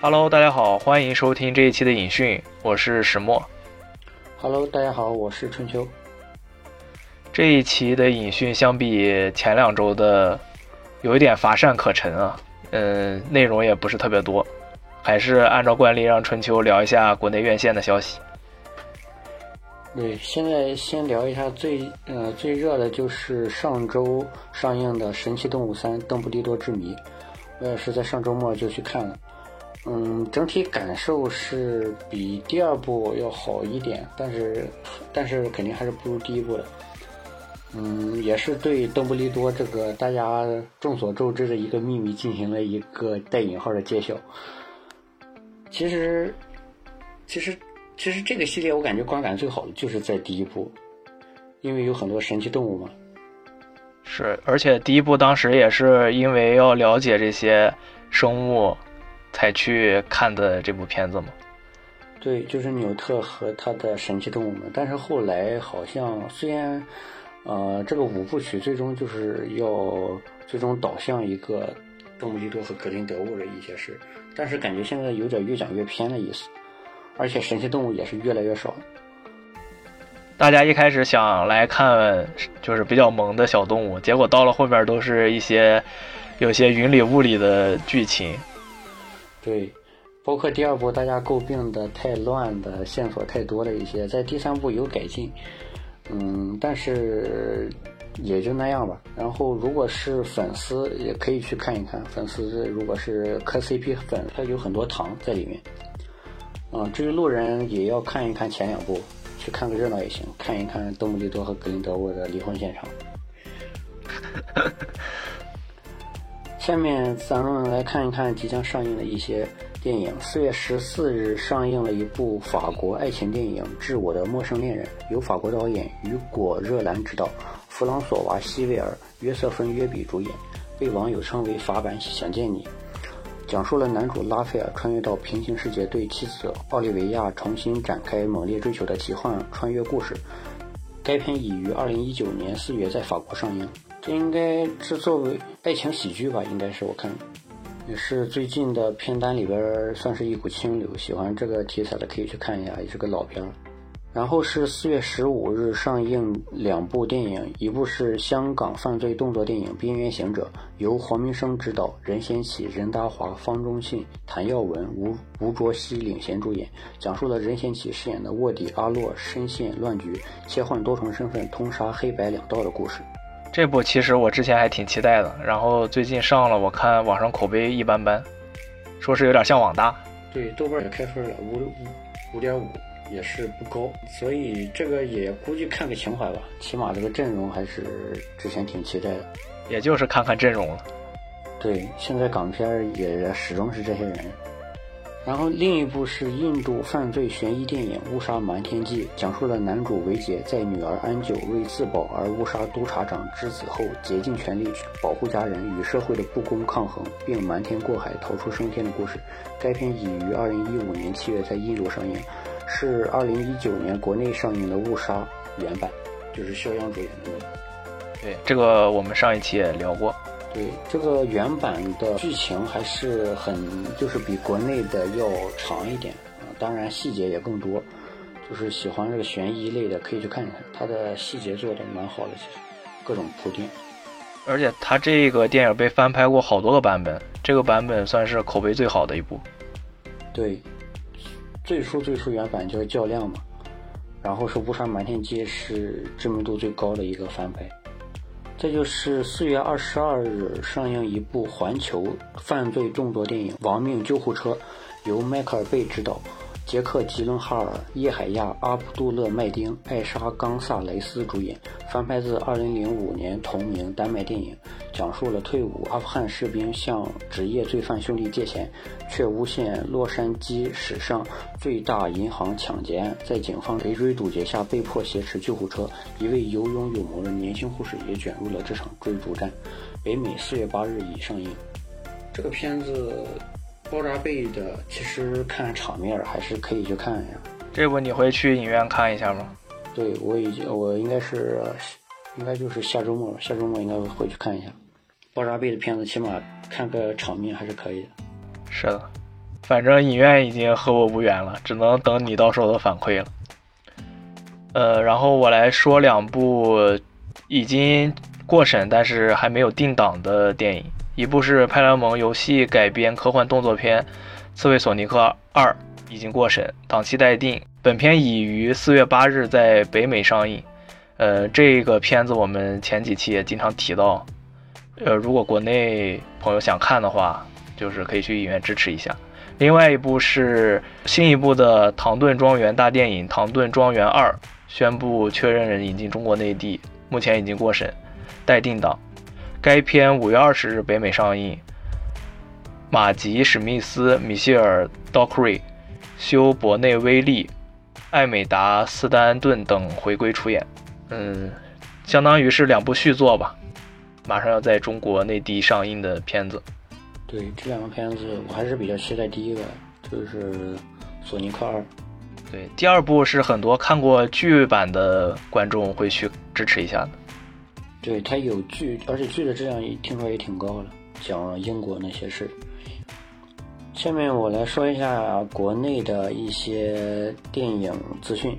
Hello，大家好，欢迎收听这一期的影讯，我是石墨。Hello，大家好，我是春秋。这一期的影讯相比前两周的有一点乏善可陈啊，嗯，内容也不是特别多，还是按照惯例让春秋聊一下国内院线的消息。对，现在先聊一下最呃最热的就是上周上映的《神奇动物三：邓布利多之谜》，我也是在上周末就去看了。嗯，整体感受是比第二部要好一点，但是但是肯定还是不如第一部的。嗯，也是对邓布利多这个大家众所周知的一个秘密进行了一个带引号的揭晓。其实，其实，其实这个系列我感觉观感最好的就是在第一部，因为有很多神奇动物嘛。是，而且第一部当时也是因为要了解这些生物，才去看的这部片子吗。对，就是纽特和他的神奇动物们。但是后来好像虽然，呃，这个五部曲最终就是要最终导向一个邓布利多和格林德沃的一些事，但是感觉现在有点越讲越偏的意思，而且神奇动物也是越来越少。大家一开始想来看就是比较萌的小动物，结果到了后面都是一些有些云里雾里的剧情。对，包括第二部大家诟病的太乱的线索太多了一些，在第三部有改进，嗯，但是也就那样吧。然后如果是粉丝也可以去看一看，粉丝如果是磕 CP 粉，它有很多糖在里面。嗯，至于路人也要看一看前两部，去看个热闹也行，看一看邓布利多和格林德沃的离婚现场。下面咱们来看一看即将上映的一些电影。四月十四日上映了一部法国爱情电影《致我的陌生恋人》，由法国导演雨果·热兰执导，弗朗索瓦·希维尔、约瑟芬·约比主演，被网友称为法版《想见你》。讲述了男主拉斐尔穿越到平行世界，对妻子奥利维亚重新展开猛烈追求的奇幻穿越故事。该片已于二零一九年四月在法国上映。这应该是作为爱情喜剧吧，应该是我看，也是最近的片单里边算是一股清流。喜欢这个题材的可以去看一下，也是个老片儿。然后是四月十五日上映两部电影，一部是香港犯罪动作电影《边缘行者》，由黄明生执导，任贤齐、任达华、方中信、谭耀文、吴吴卓羲领衔主演，讲述了任贤齐饰演的卧底阿洛深陷乱局，切换多重身份，通杀黑白两道的故事。这部其实我之前还挺期待的，然后最近上了，我看网上口碑一般般，说是有点像网大。对，豆瓣也开分了，五五五点五。也是不高，所以这个也估计看个情怀吧。起码这个阵容还是之前挺期待的，也就是看看阵容了。对，现在港片也始终是这些人。然后另一部是印度犯罪悬疑电影《误杀瞒天记》，讲述了男主维杰在女儿安九为自保而误杀督察长之子后，竭尽全力去保护家人，与社会的不公抗衡，并瞒天过海逃出升天的故事。该片已于二零一五年七月在印度上映。是二零一九年国内上映的《误杀》原版，就是肖央主演的。对，这个我们上一期也聊过。对，这个原版的剧情还是很，就是比国内的要长一点啊，当然细节也更多。就是喜欢这个悬疑类的，可以去看一看，它的细节做的蛮好的，其实各种铺垫。而且它这个电影被翻拍过好多个版本，这个版本算是口碑最好的一部。对。最初最初原版就是较量嘛，然后是《误杀瞒天记》是知名度最高的一个翻拍。再就是四月二十二日上映一部环球犯罪动作电影《亡命救护车》，由迈克尔贝执导，杰克吉伦哈尔、叶海亚、阿卜杜勒麦丁、艾莎冈萨雷斯主演，翻拍自二零零五年同名丹麦电影，讲述了退伍阿富汗士兵向职业罪犯兄弟借钱。却诬陷洛杉矶史上最大银行抢劫案，在警方围追堵截下被迫挟持救护车。一位有勇有谋的年轻护士也卷入了这场追逐战。北美四月八日已上映。这个片子包扎贝的，其实看场面还是可以去看一下。这部你会去影院看一下吗？对，我已经，我应该是，应该就是下周末，下周末应该会去看一下。爆炸贝的片子，起码看个场面还是可以的。是的，反正影院已经和我无缘了，只能等你到时候的反馈了。呃，然后我来说两部已经过审但是还没有定档的电影，一部是派拉蒙游戏改编科幻动作片《刺猬索尼克二》，已经过审，档期待定。本片已于四月八日在北美上映。呃，这个片子我们前几期也经常提到。呃，如果国内朋友想看的话，就是可以去影院支持一下。另外一部是新一部的《唐顿庄园》大电影《唐顿庄园二》，宣布确认引进中国内地，目前已经过审，待定档。该片五月二十日北美上映。马吉·史密斯、米歇尔·道克瑞、休·伯内威利、艾美达·斯丹顿等回归出演。嗯，相当于是两部续作吧，马上要在中国内地上映的片子。对这两个片子，我还是比较期待第一个，就是《索尼克二》。对，第二部是很多看过剧版的观众会去支持一下的。对，它有剧，而且剧的质量也听说也挺高的，讲英国那些事。下面我来说一下国内的一些电影资讯，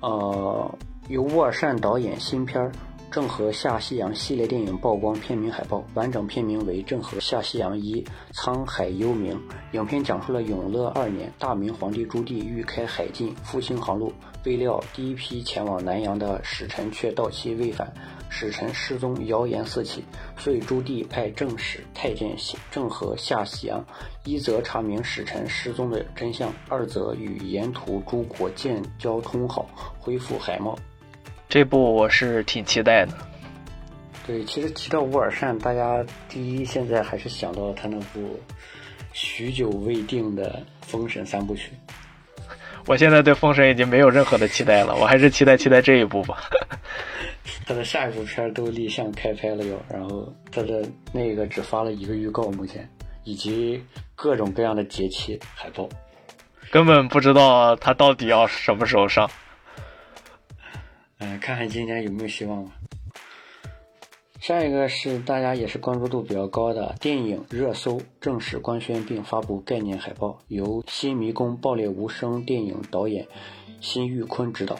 呃。由沃尔善导演新片《郑和下西洋》系列电影曝光片名海报，完整片名为《郑和下西洋一：沧海幽冥》。影片讲述了永乐二年，大明皇帝朱棣欲开海禁，复兴航路，未料第一批前往南洋的使臣却到期未返，使臣失踪，谣言四起，所以朱棣派正使太监郑和下西洋，一则查明使臣失踪的真相，二则与沿途诸国建交通好，恢复海贸。这部我是挺期待的。对，其实提到乌尔善，大家第一现在还是想到他那部许久未定的《封神三部曲》。我现在对《封神》已经没有任何的期待了，我还是期待期待这一部吧。他的下一部片都立项开拍了哟，然后他的那个只发了一个预告，目前以及各种各样的节气海报，根本不知道他到底要什么时候上。嗯，看看今年有没有希望吧。下一个是大家也是关注度比较高的电影热搜正式官宣并发布概念海报，由《新迷宫爆裂无声》电影导演辛玉坤执导。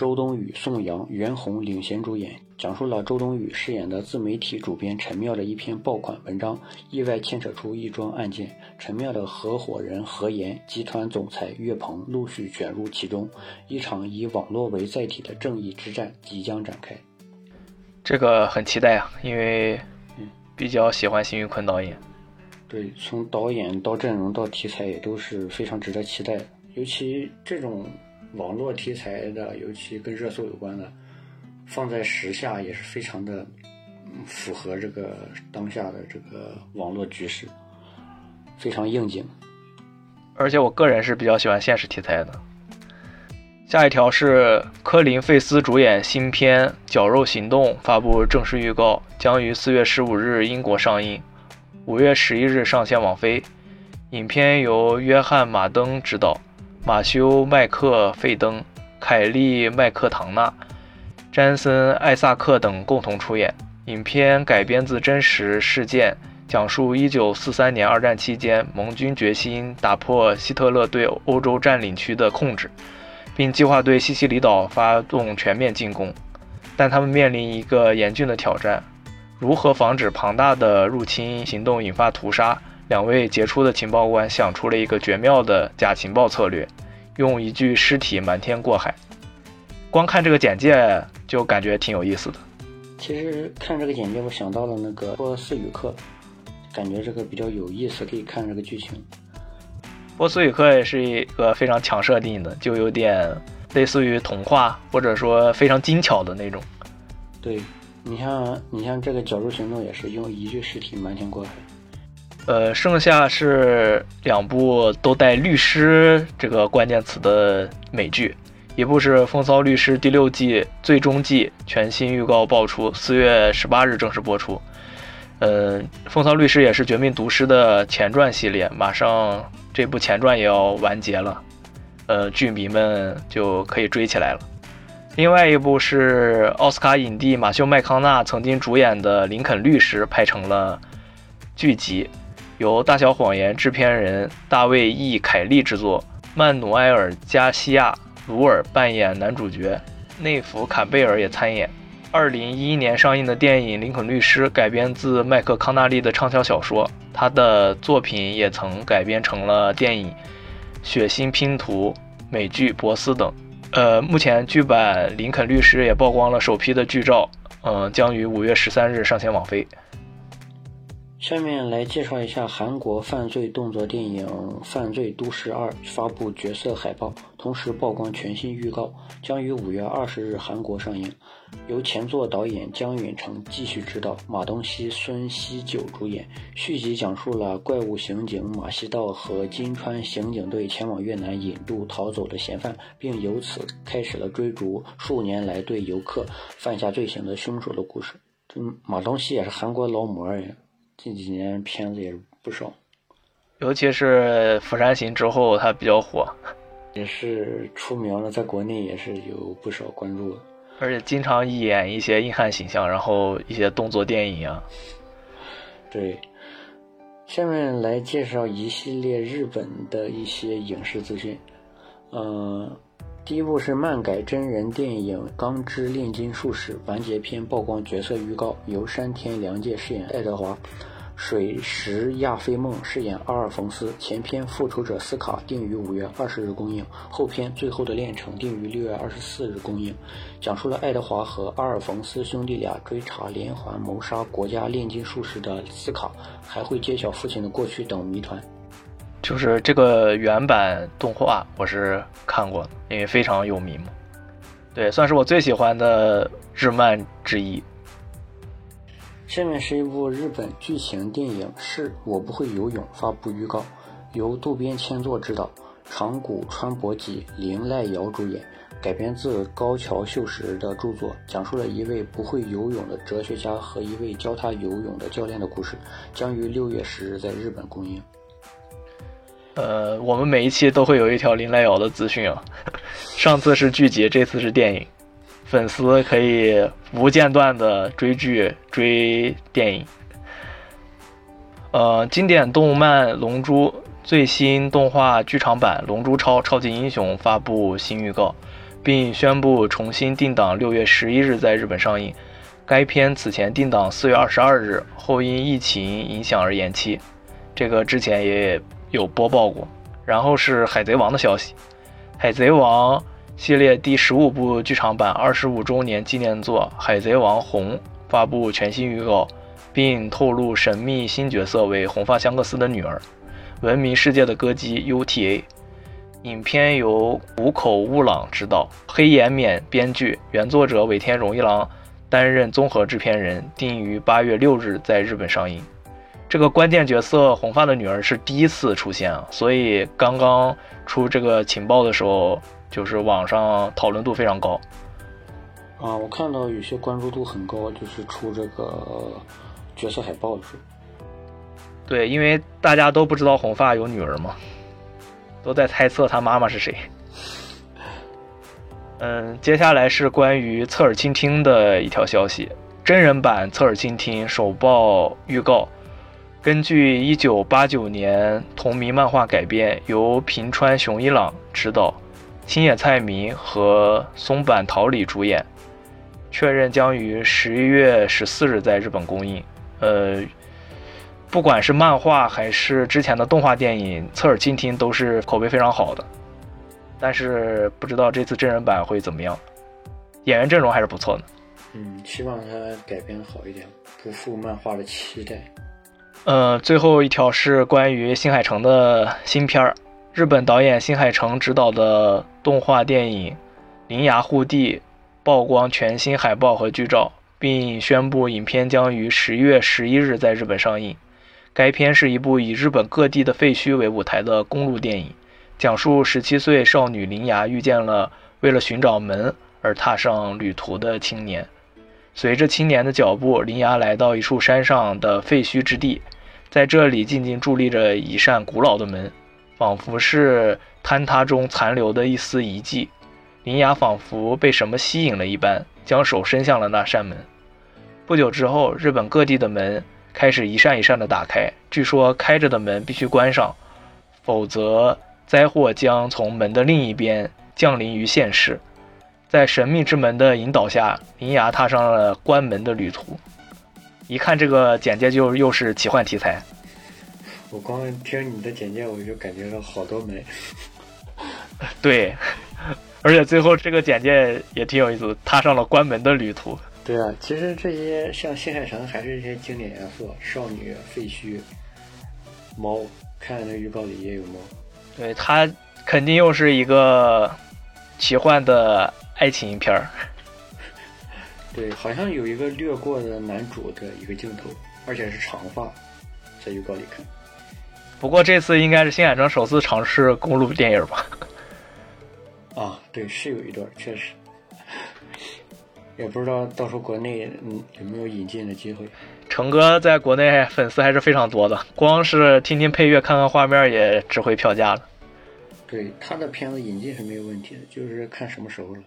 周冬雨、宋阳、袁弘领衔主演，讲述了周冬雨饰演的自媒体主编陈妙的一篇爆款文章，意外牵扯出一桩案件，陈妙的合伙人何岩、集团总裁岳鹏陆续卷入其中，一场以网络为载体的正义之战即将展开。这个很期待啊，因为比较喜欢辛玉坤导演。对，从导演到阵容到题材也都是非常值得期待的，尤其这种。网络题材的，尤其跟热搜有关的，放在时下也是非常的符合这个当下的这个网络局势，非常应景。而且我个人是比较喜欢现实题材的。下一条是科林·费斯主演新片《绞肉行动》发布正式预告，将于四月十五日英国上映，五月十一日上线网飞。影片由约翰·马登执导。马修·麦克费登、凯利·麦克唐纳、詹森·艾萨克等共同出演。影片改编自真实事件，讲述1943年二战期间，盟军决心打破希特勒对欧洲占领区的控制，并计划对西西里岛发动全面进攻。但他们面临一个严峻的挑战：如何防止庞大的入侵行动引发屠杀？两位杰出的情报官想出了一个绝妙的假情报策略，用一具尸体瞒天过海。光看这个简介就感觉挺有意思的。其实看这个简介，我想到了那个《波斯语课》，感觉这个比较有意思，可以看这个剧情。波斯语课也是一个非常强设定的，就有点类似于童话，或者说非常精巧的那种。对你像你像这个绞肉行动也是用一具尸体瞒天过海。呃，剩下是两部都带“律师”这个关键词的美剧，一部是《风骚律师》第六季最终季全新预告爆出，四月十八日正式播出。嗯，《风骚律师》也是《绝命毒师》的前传系列，马上这部前传也要完结了，呃，剧迷们就可以追起来了。另外一部是奥斯卡影帝马修·麦康纳曾经主演的《林肯律师》，拍成了剧集。由《大小谎言》制片人大卫 ·E· 凯利制作，曼努埃尔·加西亚·鲁尔扮演男主角，内弗·坎贝尔也参演。二零一一年上映的电影《林肯律师》改编自麦克康纳利的畅销小说，他的作品也曾改编成了电影《血腥拼图》、美剧《博斯》等。呃，目前剧版《林肯律师》也曝光了首批的剧照，嗯，将于五月十三日上线网飞。下面来介绍一下韩国犯罪动作电影《犯罪都市二》发布角色海报，同时曝光全新预告，将于五月二十日韩国上映。由前作导演姜允成继续执导，马东锡、孙锡九主演。续集讲述了怪物刑警马西道和金川刑警队前往越南引渡逃走的嫌犯，并由此开始了追逐数年来对游客犯下罪行的凶手的故事。这马东锡也是韩国劳模呀。近几年片子也不少，尤其是《釜山行》之后，他比较火，也是出名了，在国内也是有不少关注的，而且经常演一些硬汉形象，然后一些动作电影啊。对，下面来介绍一系列日本的一些影视资讯，嗯。第一部是漫改真人电影《钢之炼金术士》完结篇曝光角色预告，由山田凉介饰演爱德华，水石亚菲梦饰演阿尔冯斯。前篇《复仇者斯卡》定于五月二十日公映，后篇《最后的炼成》定于六月二十四日公映，讲述了爱德华和阿尔冯斯兄弟俩追查连环谋杀国家炼金术士的斯卡，还会揭晓父亲的过去等谜团。就是这个原版动画，我是看过的，因为非常有名嘛。对，算是我最喜欢的日漫之一。下面是一部日本剧情电影《是我不会游泳》发布预告，由渡边谦作执导，长谷川博己、绫濑遥主演，改编自高桥秀实的著作，讲述了一位不会游泳的哲学家和一位教他游泳的教练的故事，将于六月十日在日本公映。呃，我们每一期都会有一条林濑遥的资讯啊。上次是剧集，这次是电影，粉丝可以无间断的追剧、追电影。呃，经典动漫《龙珠》最新动画剧场版《龙珠超：超级英雄》发布新预告，并宣布重新定档六月十一日在日本上映。该片此前定档四月二十二日，后因疫情影响而延期。这个之前也。有播报过，然后是《海贼王》的消息，《海贼王》系列第十五部剧场版二十五周年纪念作《海贼王红》发布全新预告，并透露神秘新角色为红发香克斯的女儿，闻名世界的歌姬 UTA。影片由谷口悟朗执导，黑岩勉编剧，原作者尾田荣一郎担任综合制片人，定于八月六日在日本上映。这个关键角色红发的女儿是第一次出现啊，所以刚刚出这个情报的时候，就是网上讨论度非常高。啊，我看到有些关注度很高，就是出这个角色海报的时候。对，因为大家都不知道红发有女儿嘛，都在猜测她妈妈是谁。嗯，接下来是关于侧耳倾听的一条消息，真人版侧耳倾听首曝预告。根据1989年同名漫画改编，由平川雄一郎执导，青野菜明和松坂桃李主演，确认将于十一月十四日在日本公映。呃，不管是漫画还是之前的动画电影，侧耳倾听都是口碑非常好的，但是不知道这次真人版会怎么样。演员阵容还是不错的。嗯，希望他改编好一点，不负漫画的期待。呃，最后一条是关于新海诚的新片儿，日本导演新海诚执导的动画电影《铃芽护地》曝光全新海报和剧照，并宣布影片将于十月十一日在日本上映。该片是一部以日本各地的废墟为舞台的公路电影，讲述十七岁少女铃芽遇见了为了寻找门而踏上旅途的青年。随着青年的脚步，铃芽来到一处山上的废墟之地，在这里静静伫立着一扇古老的门，仿佛是坍塌中残留的一丝遗迹。铃芽仿佛被什么吸引了一般，将手伸向了那扇门。不久之后，日本各地的门开始一扇一扇的打开。据说开着的门必须关上，否则灾祸将从门的另一边降临于现实。在神秘之门的引导下，林芽踏上了关门的旅途。一看这个简介，就又是奇幻题材。我光听你的简介，我就感觉到好多美。对，而且最后这个简介也挺有意思，踏上了关门的旅途。对啊，其实这些像新海诚还是一些经典元素，少女、废墟、猫，看那预告里也有猫。对，它肯定又是一个奇幻的爱情片儿。对，好像有一个掠过的男主的一个镜头，而且是长发，在预告里看。不过这次应该是新海诚首次尝试公路电影吧？啊，对，是有一段，确实。也不知道到时候国内嗯有没有引进的机会。成哥在国内粉丝还是非常多的，光是听听配乐、看看画面也值回票价了。对他的片子引进是没有问题的，就是看什么时候了。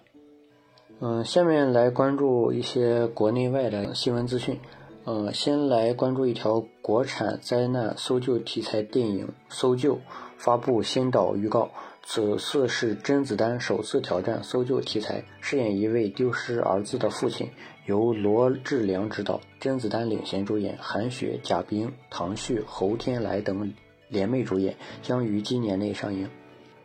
嗯，下面来关注一些国内外的新闻资讯。嗯，先来关注一条国产灾难搜救题材电影《搜救》发布先导预告。此次是甄子丹首次挑战搜救题材，饰演一位丢失儿子的父亲，由罗志良执导，甄子丹领衔主演，韩雪、贾冰、唐旭、侯天来等联袂主演，将于今年内上映。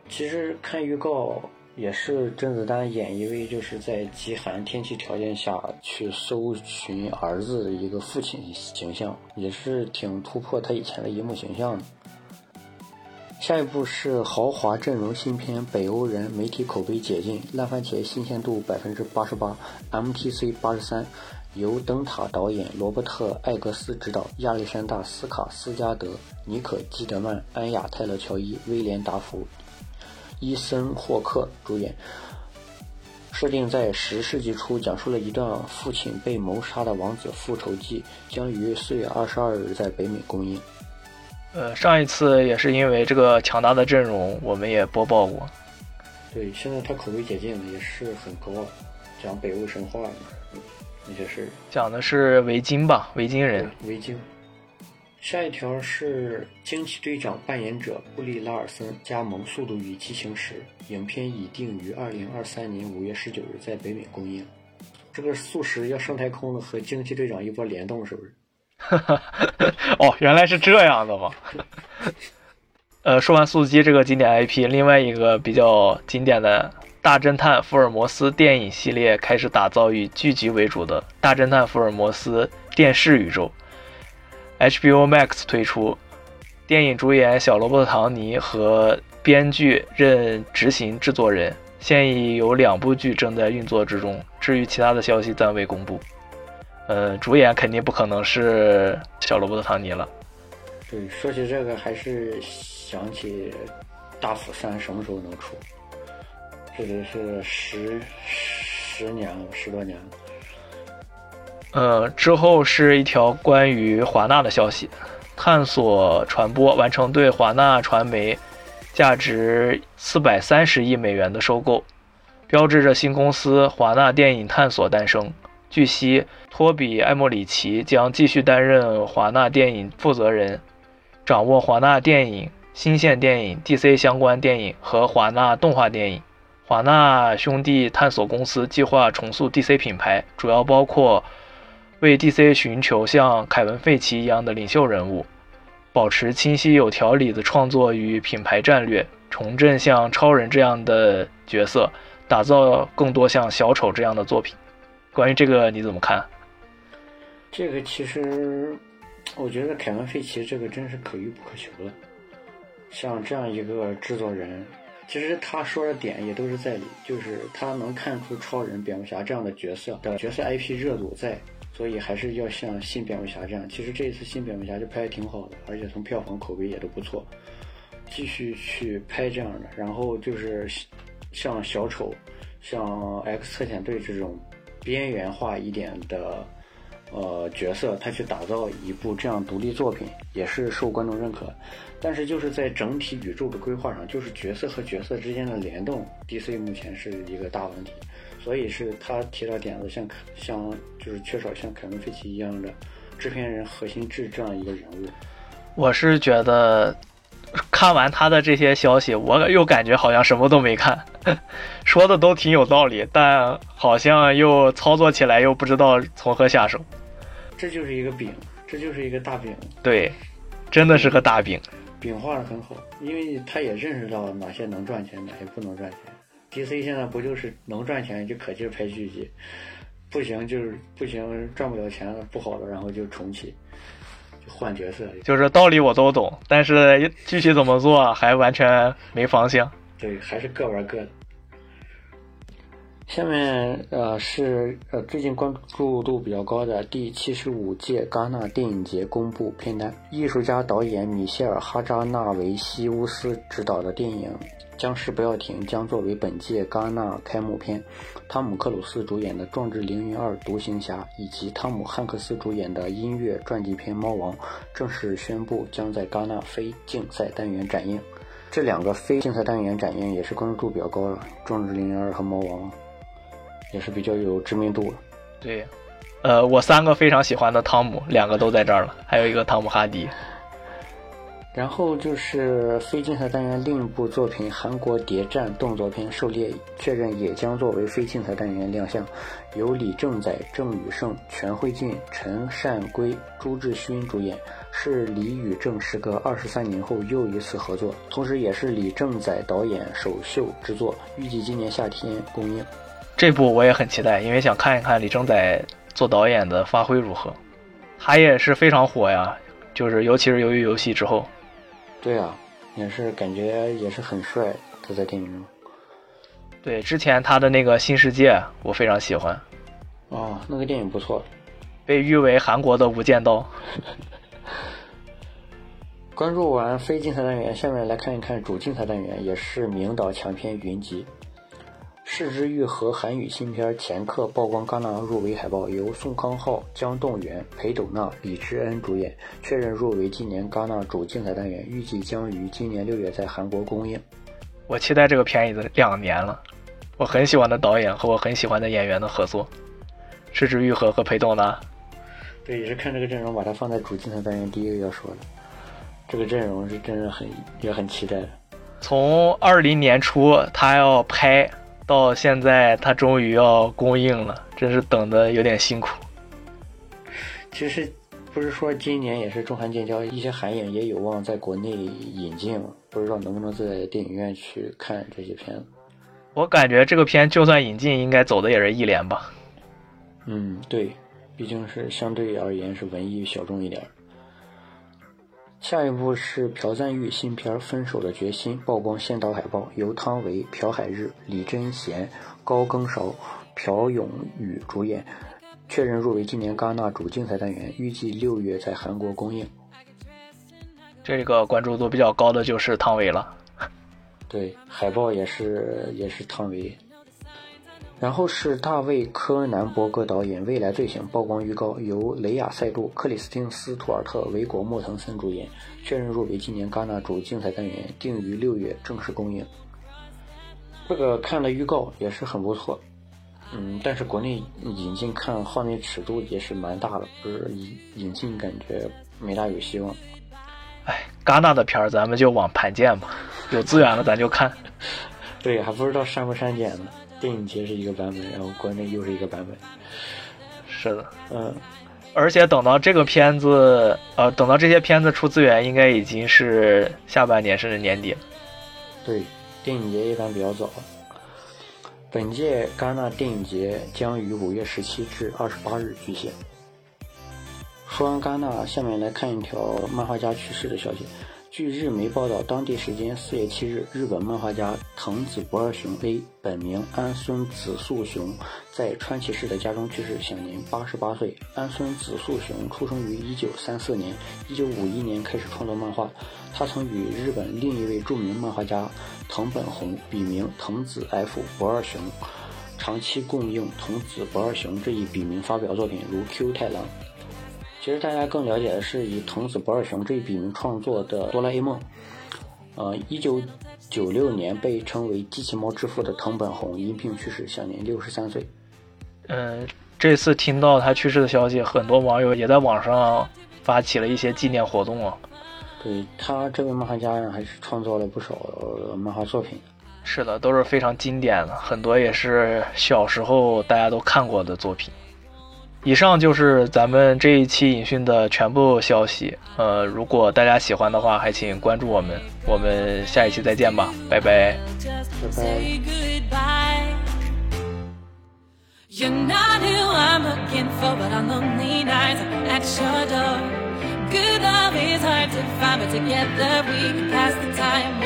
其实看预告也是甄子丹演一位就是在极寒天气条件下去搜寻儿子的一个父亲形象，也是挺突破他以前的荧幕形象的。下一部是豪华阵容新片《北欧人》，媒体口碑解禁，烂番茄新鲜度百分之八十八，MTC 八十三，由灯塔导演罗伯特·艾格斯执导，亚历山大·斯卡斯加德、尼可基德曼、安雅·泰勒乔伊、威廉达福、伊森霍克主演。设定在十世纪初，讲述了一段父亲被谋杀的王子复仇记，将于四月二十二日在北美公映。呃，上一次也是因为这个强大的阵容，我们也播报过。对，现在他口碑解禁了，也是很高，讲北欧神话那些事儿。讲的是维京吧，维京人。维京。下一条是惊奇队长扮演者布利拉尔森加盟《速度与激情十》，影片已定于二零二三年五月十九日在北美公映。这个速十要上太空了，和惊奇队长一波联动，是不是？哈哈，哦，原来是这样的吗？呃，说完速激这个经典 IP，另外一个比较经典的大侦探福尔摩斯电影系列开始打造以剧集为主的大侦探福尔摩斯电视宇宙，HBO Max 推出，电影主演小罗伯特·唐尼和编剧任执行制作人，现已有两部剧正在运作之中，至于其他的消息暂未公布。呃，主演肯定不可能是小罗伯特·唐尼了。对，说起这个，还是想起《大斧三》什么时候能出？这得是十十年了，十多年了。呃，之后是一条关于华纳的消息：探索传播完成对华纳传媒价值四百三十亿美元的收购，标志着新公司华纳电影探索诞生。据悉，托比·艾莫里奇将继续担任华纳电影负责人，掌握华纳电影、新线电影、DC 相关电影和华纳动画电影。华纳兄弟探索公司计划重塑 DC 品牌，主要包括为 DC 寻求像凯文·费奇一样的领袖人物，保持清晰有条理的创作与品牌战略，重振像超人这样的角色，打造更多像小丑这样的作品。关于这个你怎么看？这个其实，我觉得凯文·费奇这个真是可遇不可求了。像这样一个制作人，其实他说的点也都是在理，就是他能看出超人、蝙蝠侠这样的角色的角色 IP 热度在，所以还是要像新蝙蝠侠这样。其实这一次新蝙蝠侠就拍的挺好的，而且从票房口碑也都不错，继续去拍这样的。然后就是像小丑、像 X 特遣队这种。边缘化一点的，呃，角色，他去打造一部这样独立作品，也是受观众认可。但是就是在整体宇宙的规划上，就是角色和角色之间的联动，DC 目前是一个大问题。所以是他提到点子，像像就是缺少像凯文·费奇一样的制片人核心制这样一个人物。我是觉得看完他的这些消息，我又感觉好像什么都没看，说的都挺有道理，但好像又操作起来又不知道从何下手。这就是一个饼，这就是一个大饼。对，真的是个大饼。饼画的很好，因为他也认识到哪些能赚钱，哪些不能赚钱。DC 现在不就是能赚钱就可劲儿拍续集，不行就是不行，赚不了钱了，不好了，然后就重启，就换角色。就是道理我都懂，但是具体怎么做还完全没方向。对，还是各玩各的。下面呃是呃最近关注度比较高的第七十五届戛纳电影节公布片单，艺术家导演米歇尔哈扎纳维西乌斯执导的电影《僵尸不要停》将作为本届戛纳开幕片，汤姆克鲁斯主演的《壮志凌云二：独行侠》以及汤姆汉克斯主演的音乐传记片《猫王》正式宣布将在戛纳非竞赛单元展映。这两个非竞赛单元展映也是关注度比较高的，《壮志凌云二》和《猫王》。也是比较有知名度对，呃，我三个非常喜欢的汤姆，两个都在这儿了，还有一个汤姆哈迪。然后就是非竞赛单元另一部作品韩国谍战动作片《狩猎》，确认也将作为非竞赛单元亮相，由李正宰、郑宇盛、全慧俊、陈善圭、朱智勋主演，是李宇正时隔二十三年后又一次合作，同时也是李正宰导演首秀之作，预计今年夏天公映。这部我也很期待，因为想看一看李正宰做导演的发挥如何。他也是非常火呀，就是尤其是由于游戏之后。对啊，也是感觉也是很帅，他在电影中。对，之前他的那个新世界我非常喜欢。哦，那个电影不错，被誉为韩国的无间道。关注完非竞赛单元，下面来看一看主竞赛单元，也是名导强片云集。《视之愈合》韩语新片《前客》曝光戛纳入围海报，由宋康昊、姜栋元、裴斗娜、李智恩主演，确认入围今年戛纳主竞赛单元，预计将于今年六月在韩国公映。我期待这个片已经两年了，我很喜欢的导演和我很喜欢的演员的合作，《视之愈合》和裴斗娜。对，也是看这个阵容，把它放在主竞赛单元第一个要说的。这个阵容是真的很也很期待。从二零年初他要拍。到现在，它终于要公映了，真是等的有点辛苦。其实不是说今年也是中韩建交，一些韩影也有望在国内引进，不知道能不能在电影院去看这些片子。我感觉这个片就算引进，应该走的也是一联吧。嗯，对，毕竟是相对而言是文艺小众一点。下一部是朴赞玉新片《分手的决心》，曝光先导海报，由汤唯、朴海日、李贞贤、高更韶、朴永宇主演，确认入围今年戛纳主竞赛单元，预计六月在韩国公映。这个关注度比较高的就是汤唯了。对，海报也是也是汤唯。然后是大卫·柯南伯格导演《未来罪行》曝光预告，由雷亚·塞杜、克里斯汀·斯图尔特、维果·莫腾森主演，确认入围今年戛纳主竞赛单元，定于六月正式公映。这个看了预告也是很不错，嗯，但是国内引进看画面尺度也是蛮大的，不是引引进感觉没大有希望。哎，戛纳的片儿咱们就往盘见吧，有资源了咱就看。对，还不知道删不删减呢。电影节是一个版本，然后国内又是一个版本。是的，嗯，而且等到这个片子，呃，等到这些片子出资源，应该已经是下半年甚至年底了。对，电影节一般比较早。本届戛纳电影节将于五月十七至二十八日举行。说完戛纳，下面来看一条漫画家去世的消息。据日媒报道，当地时间四月七日，日本漫画家藤子不二雄 A（ 本名安孙子素雄）在川崎市的家中去世，享年八十八岁。安孙子素雄出生于一九三四年，一九五一年开始创作漫画。他曾与日本另一位著名漫画家藤本弘（笔名藤子 F 不二雄）长期共用藤子不二雄这一笔名发表作品，如《Q 太郎》。其实大家更了解的是以藤子不二雄这一笔名创作的《哆啦 A 梦》。呃，一九九六年被称为“机器猫之父”的藤本弘因病去世，享年六十三岁。嗯，这次听到他去世的消息，很多网友也在网上发起了一些纪念活动啊。对他这位漫画家还是创作了不少漫画作品。是的，都是非常经典的，很多也是小时候大家都看过的作品。以上就是咱们这一期影讯的全部消息。呃，如果大家喜欢的话，还请关注我们。我们下一期再见吧，拜拜。拜拜。You're not who I'm looking for, but on lonely nights I'm at your door. Good love is hard to find, but together we can pass the time.